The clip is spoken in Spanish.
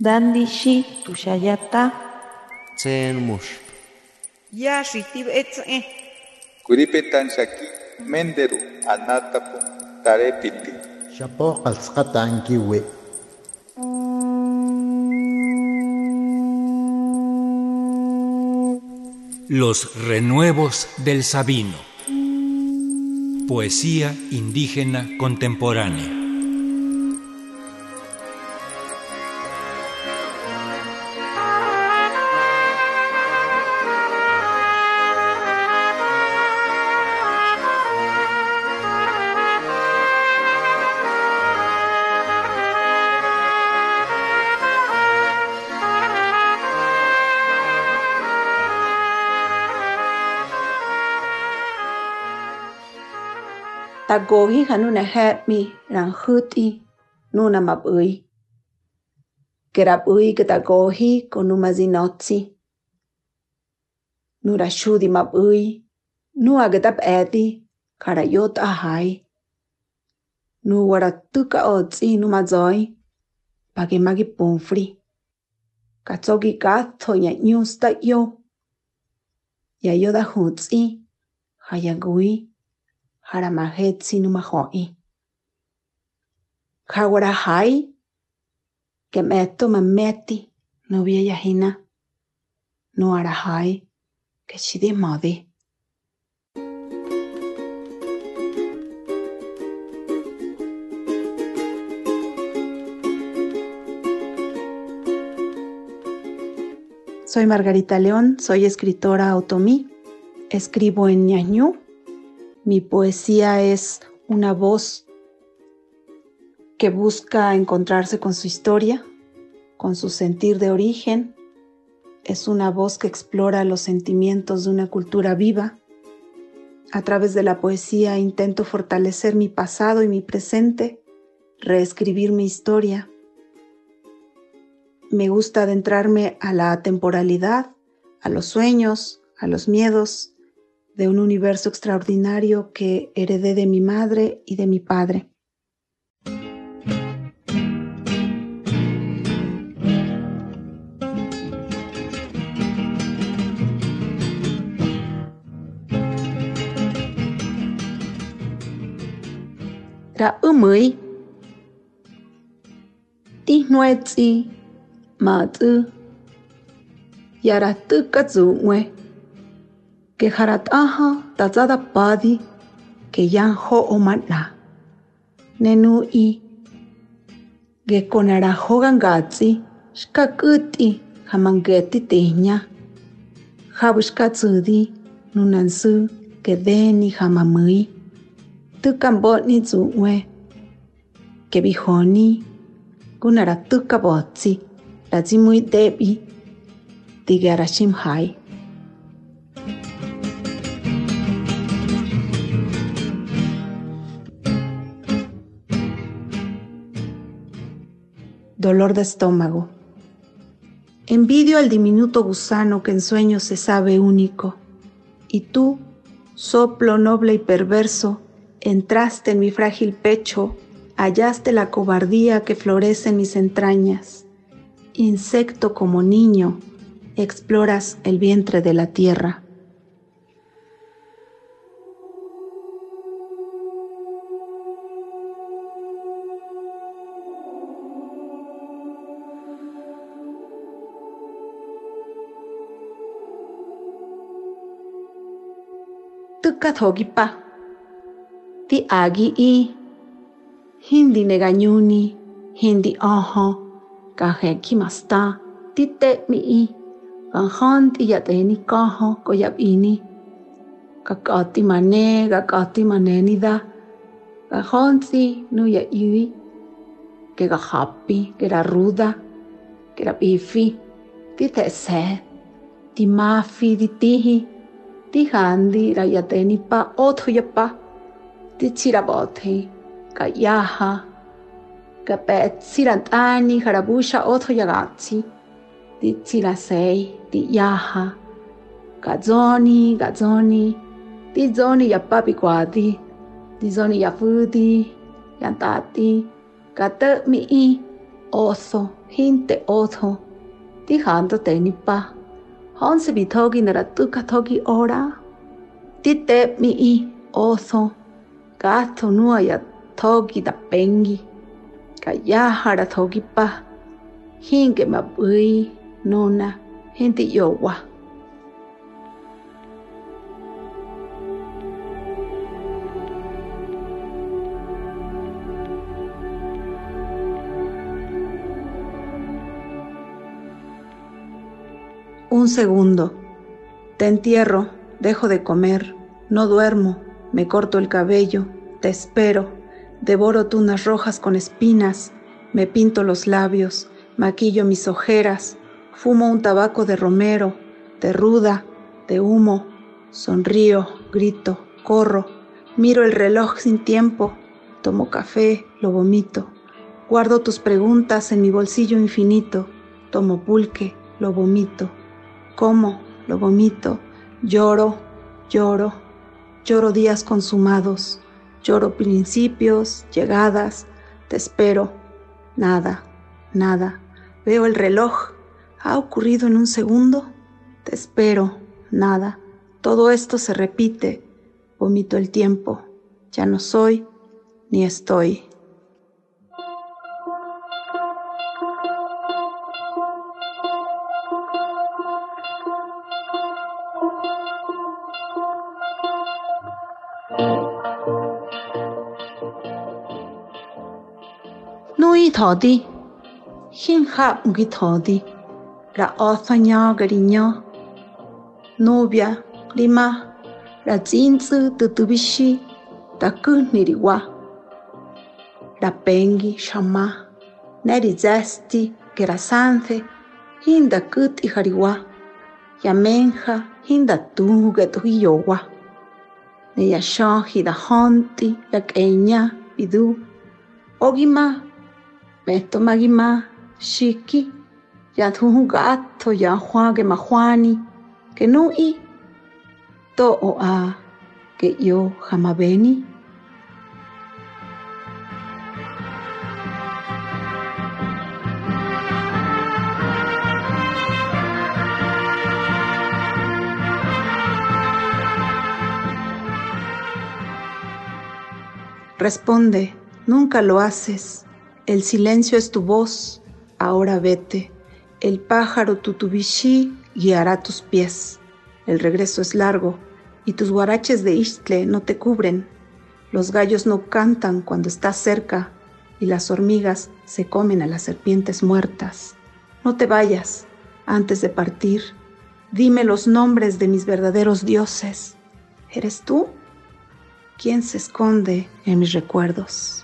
Dandishi tushayata. Tsen mush. Ya shitib etze. Kuripetan shaki menderu anatapu tarepiti. Shapo qalsqatankiwi. Los renuevos del Sabino. Poesía indígena contemporánea. ta tagogi ha nuna help me rang huti nuna mabui. Kerabui ketagogi konuma zinotsi. Nura shudi mabui. Nua getap eti karayot ahai. Nu waratuka otsi numazoi. Pagimagi punfri. Katsogi katho nya nyusta yo. ya yo Yayoda hutsi. Hayagui. Haramahetsi numahoi. Kawara hai, que meto mameti, no via yahina, no arahai, que shidi modi. Soy Margarita León, soy escritora otomí, escribo en ñañú, mi poesía es una voz que busca encontrarse con su historia, con su sentir de origen. Es una voz que explora los sentimientos de una cultura viva. A través de la poesía intento fortalecer mi pasado y mi presente, reescribir mi historia. Me gusta adentrarme a la temporalidad, a los sueños, a los miedos, de un universo extraordinario que heredé de mi madre y de mi padre. Que jarataha tazada padi que yan ho o mana. Nenu i ge konara hogangatsi shkakuti hamangeti teña. Habushkatsudi nunansu que deni hamamui. Tukambotni zuwe que bihoni kunara tukabotsi lazimui debi tigarashim dolor de estómago. Envidio al diminuto gusano que en sueños se sabe único, y tú, soplo noble y perverso, entraste en mi frágil pecho, hallaste la cobardía que florece en mis entrañas. Insecto como niño, exploras el vientre de la tierra. ticatjoquipa ti agi i nega nyuni, händi aha, kahekki kimasta ti te mi i Kahan ti yateni kaho koyab ini. kak'ati mane kak'ati manenida kajontsi nuya iwi que kajapi que raruda que rap'ifi ti te'se ti mafi ti tihi, tijandi rayatenipa othoyapa tichirabothe kayaha kapetzirant'ani jarabusha othoyagachi tichirasei tiyaha gazoni gazoni tizoni yapapi kuati tizoni yafuti yantati ka mi i oso hinte otho. Tijando tenipa Honse bitogi nara tuka togi ora. Ti te mi i oso, gato nua ya togi da pengi. Ka yahara togi pa. Hinge mabui, nona, hinte yowa. Un segundo. Te entierro, dejo de comer, no duermo, me corto el cabello, te espero, devoro tunas rojas con espinas, me pinto los labios, maquillo mis ojeras, fumo un tabaco de romero, de ruda, de humo, sonrío, grito, corro, miro el reloj sin tiempo, tomo café, lo vomito, guardo tus preguntas en mi bolsillo infinito, tomo pulque, lo vomito como, lo vomito, lloro, lloro, lloro días consumados, lloro principios, llegadas, te espero, nada, nada. Veo el reloj, ¿ha ocurrido en un segundo? Te espero, nada. Todo esto se repite, vomito el tiempo, ya no soy ni estoy. thodi, hin ha ngi thodi, ra otha nya gari nya. Novia, lima, ra zinzu tutubishi, taku niriwa. Ra pengi shama, neri zesti, gerasanze, hin da kut ihariwa. ya men ha hin da tuga tuhiyowa. Neya shohi da honti, da kenya, bidu. Ogima, Meto magima shiki ya gato ya juage majuani que no i to a que yo jamabeni. Responde, nunca lo haces. El silencio es tu voz, ahora vete. El pájaro tutubishi guiará tus pies. El regreso es largo y tus guaraches de Ixtle no te cubren. Los gallos no cantan cuando estás cerca y las hormigas se comen a las serpientes muertas. No te vayas antes de partir. Dime los nombres de mis verdaderos dioses. ¿Eres tú? ¿Quién se esconde en mis recuerdos?